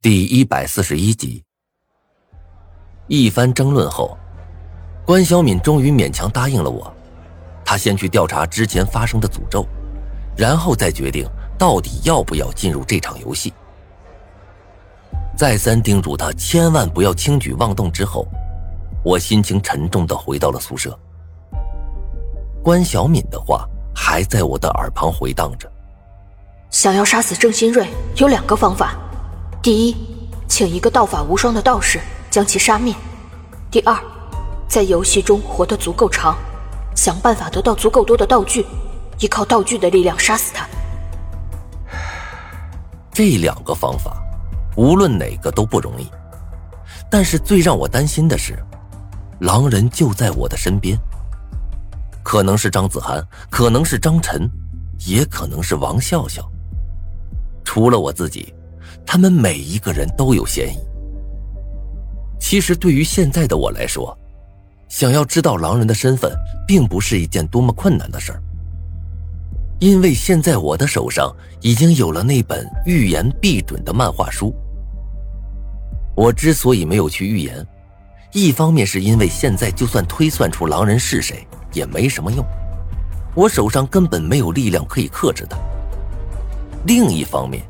第一百四十一集，一番争论后，关小敏终于勉强答应了我。他先去调查之前发生的诅咒，然后再决定到底要不要进入这场游戏。再三叮嘱他千万不要轻举妄动之后，我心情沉重的回到了宿舍。关小敏的话还在我的耳旁回荡着：想要杀死郑新瑞，有两个方法。第一，请一个道法无双的道士将其杀灭；第二，在游戏中活得足够长，想办法得到足够多的道具，依靠道具的力量杀死他。这两个方法，无论哪个都不容易。但是最让我担心的是，狼人就在我的身边，可能是张子涵，可能是张晨，也可能是王笑笑。除了我自己。他们每一个人都有嫌疑。其实，对于现在的我来说，想要知道狼人的身份，并不是一件多么困难的事儿。因为现在我的手上已经有了那本预言必准的漫画书。我之所以没有去预言，一方面是因为现在就算推算出狼人是谁，也没什么用，我手上根本没有力量可以克制他。另一方面，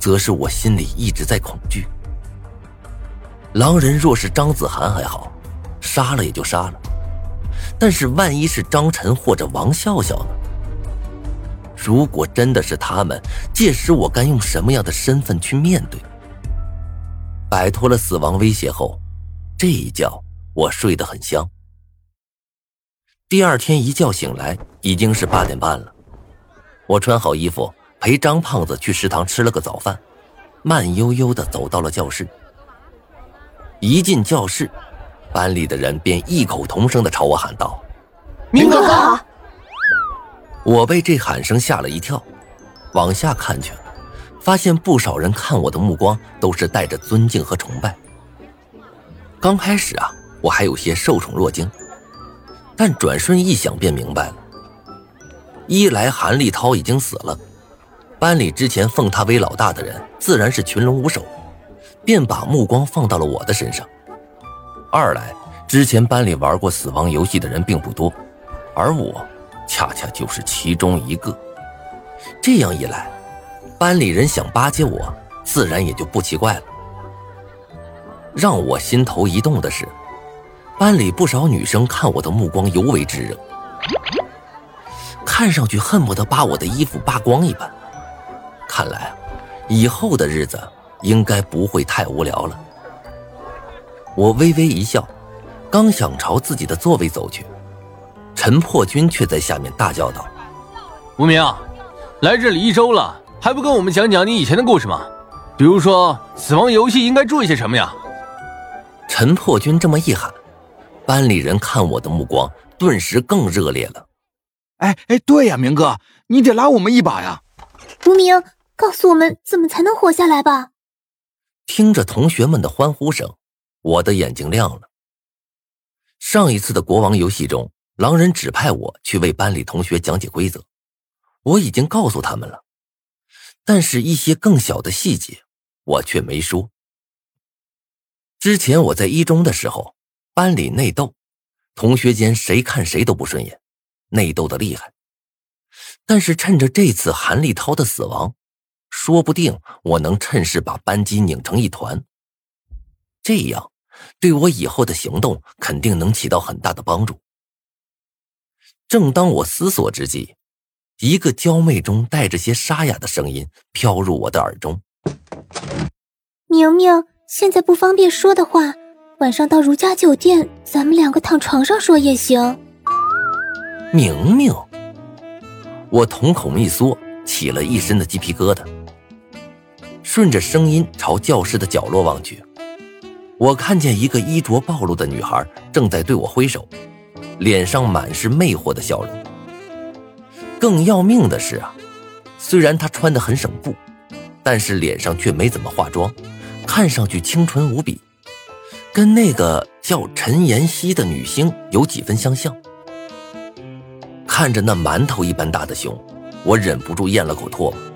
则是我心里一直在恐惧。狼人若是张子涵还好，杀了也就杀了；但是万一是张晨或者王笑笑呢？如果真的是他们，届时我该用什么样的身份去面对？摆脱了死亡威胁后，这一觉我睡得很香。第二天一觉醒来，已经是八点半了。我穿好衣服。陪张胖子去食堂吃了个早饭，慢悠悠的走到了教室。一进教室，班里的人便异口同声的朝我喊道：“明哥好！”我被这喊声吓了一跳，往下看去，发现不少人看我的目光都是带着尊敬和崇拜。刚开始啊，我还有些受宠若惊，但转瞬一想便明白了：一来韩立涛已经死了。班里之前奉他为老大的人自然是群龙无首，便把目光放到了我的身上。二来，之前班里玩过死亡游戏的人并不多，而我恰恰就是其中一个。这样一来，班里人想巴结我，自然也就不奇怪了。让我心头一动的是，班里不少女生看我的目光尤为炙热，看上去恨不得把我的衣服扒光一般。看来啊，以后的日子应该不会太无聊了。我微微一笑，刚想朝自己的座位走去，陈破军却在下面大叫道：“无名，来这里一周了，还不跟我们讲讲你以前的故事吗？比如说死亡游戏应该注意些什么呀？”陈破军这么一喊，班里人看我的目光顿时更热烈了。哎哎，对呀，明哥，你得拉我们一把呀！无名。告诉我们怎么才能活下来吧！听着同学们的欢呼声，我的眼睛亮了。上一次的国王游戏中，狼人指派我去为班里同学讲解规则，我已经告诉他们了，但是一些更小的细节，我却没说。之前我在一中的时候，班里内斗，同学间谁看谁都不顺眼，内斗的厉害。但是趁着这次韩立涛的死亡，说不定我能趁势把扳机拧成一团，这样对我以后的行动肯定能起到很大的帮助。正当我思索之际，一个娇媚中带着些沙哑的声音飘入我的耳中：“明明，现在不方便说的话，晚上到如家酒店，咱们两个躺床上说也行。”明明，我瞳孔一缩，起了一身的鸡皮疙瘩。顺着声音朝教室的角落望去，我看见一个衣着暴露的女孩正在对我挥手，脸上满是魅惑的笑容。更要命的是啊，虽然她穿得很省布，但是脸上却没怎么化妆，看上去清纯无比，跟那个叫陈妍希的女星有几分相像。看着那馒头一般大的胸，我忍不住咽了口唾沫。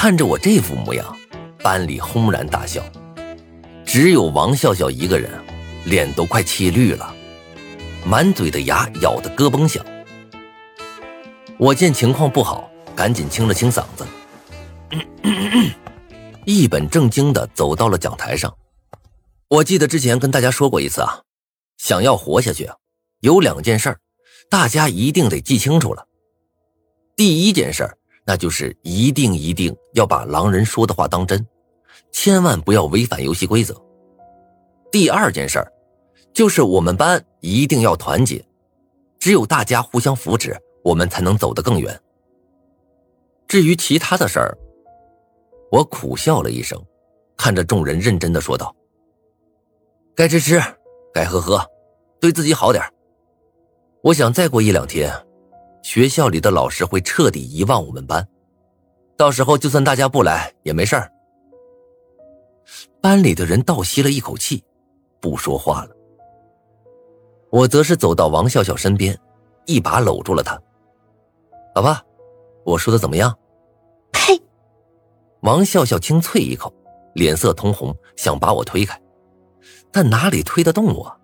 看着我这副模样，班里轰然大笑，只有王笑笑一个人，脸都快气绿了，满嘴的牙咬得咯嘣响。我见情况不好，赶紧清了清嗓子，一本正经的走到了讲台上。我记得之前跟大家说过一次啊，想要活下去，有两件事大家一定得记清楚了。第一件事那就是一定一定要把狼人说的话当真，千万不要违反游戏规则。第二件事就是我们班一定要团结，只有大家互相扶持。我们才能走得更远。至于其他的事儿，我苦笑了一声，看着众人认真的说道：“该吃吃，该喝喝，对自己好点我想再过一两天，学校里的老师会彻底遗忘我们班，到时候就算大家不来也没事儿。”班里的人倒吸了一口气，不说话了。我则是走到王笑笑身边，一把搂住了她。老爸，我说的怎么样？呸！王笑笑清啐一口，脸色通红，想把我推开，但哪里推得动我？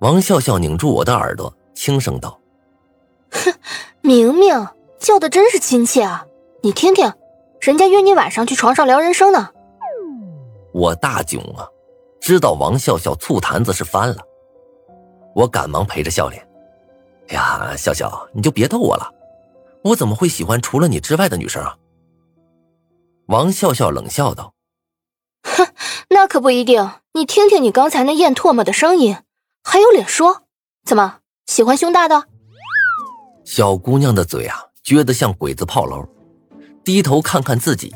王笑笑拧住我的耳朵，轻声道：“哼，明明叫的真是亲切啊！你听听，人家约你晚上去床上聊人生呢。”我大窘啊，知道王笑笑醋坛子是翻了，我赶忙陪着笑脸。哎呀，笑笑，你就别逗我了，我怎么会喜欢除了你之外的女生啊？王笑笑冷笑道：“哼，那可不一定。你听听你刚才那咽唾沫的声音，还有脸说？怎么喜欢胸大的？”小姑娘的嘴啊，撅得像鬼子炮楼，低头看看自己，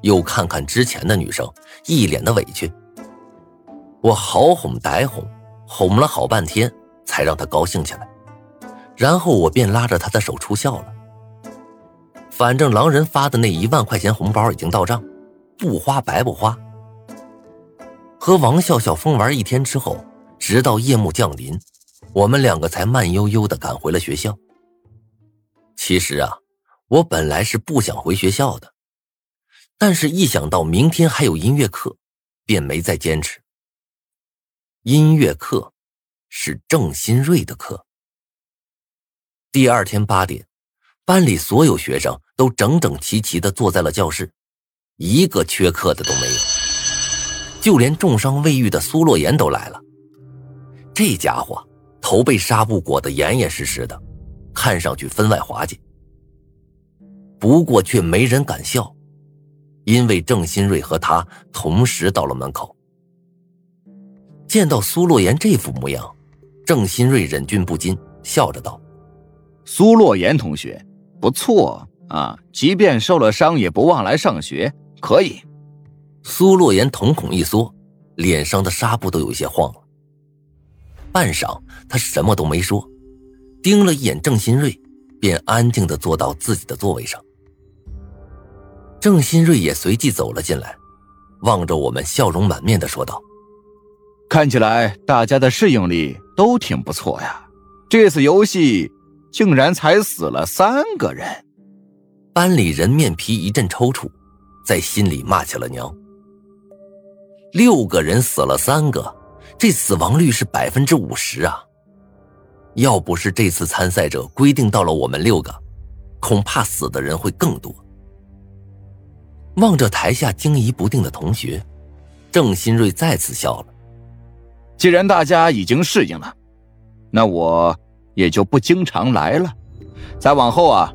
又看看之前的女生，一脸的委屈。我好哄歹哄，哄了好半天，才让她高兴起来。然后我便拉着他的手出校了。反正狼人发的那一万块钱红包已经到账，不花白不花。和王笑笑疯玩一天之后，直到夜幕降临，我们两个才慢悠悠的赶回了学校。其实啊，我本来是不想回学校的，但是一想到明天还有音乐课，便没再坚持。音乐课是郑新瑞的课。第二天八点，班里所有学生都整整齐齐的坐在了教室，一个缺课的都没有。就连重伤未愈的苏洛言都来了。这家伙头被纱布裹得严严实实的，看上去分外滑稽。不过却没人敢笑，因为郑新瑞和他同时到了门口。见到苏洛言这副模样，郑新瑞忍俊不禁，笑着道。苏洛言同学，不错啊！即便受了伤，也不忘来上学，可以。苏洛言瞳孔一缩，脸上的纱布都有些晃了。半晌，他什么都没说，盯了一眼郑新瑞，便安静的坐到自己的座位上。郑新瑞也随即走了进来，望着我们，笑容满面的说道：“看起来大家的适应力都挺不错呀，这次游戏。”竟然才死了三个人，班里人面皮一阵抽搐，在心里骂起了娘。六个人死了三个，这死亡率是百分之五十啊！要不是这次参赛者规定到了我们六个，恐怕死的人会更多。望着台下惊疑不定的同学，郑新瑞再次笑了。既然大家已经适应了，那我。也就不经常来了。再往后啊，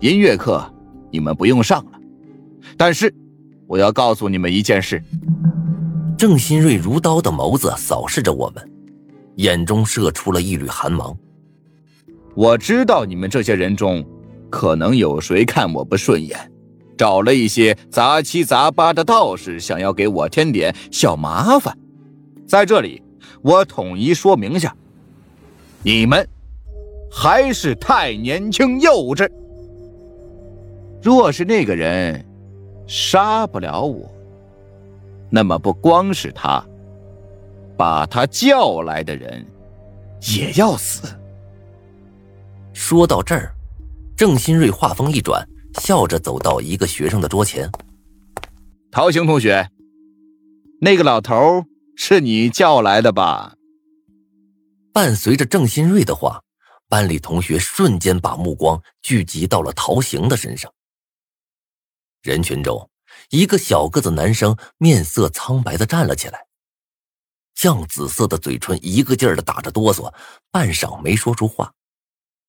音乐课你们不用上了。但是，我要告诉你们一件事。郑新瑞如刀的眸子扫视着我们，眼中射出了一缕寒芒。我知道你们这些人中，可能有谁看我不顺眼，找了一些杂七杂八的道士，想要给我添点小麻烦。在这里，我统一说明下，你们。还是太年轻幼稚。若是那个人杀不了我，那么不光是他，把他叫来的人也要死。说到这儿，郑新瑞话锋一转，笑着走到一个学生的桌前，陶行同学，那个老头是你叫来的吧？伴随着郑新瑞的话，班里同学瞬间把目光聚集到了陶行的身上。人群中，一个小个子男生面色苍白的站了起来，酱紫色的嘴唇一个劲儿的打着哆嗦，半晌没说出话。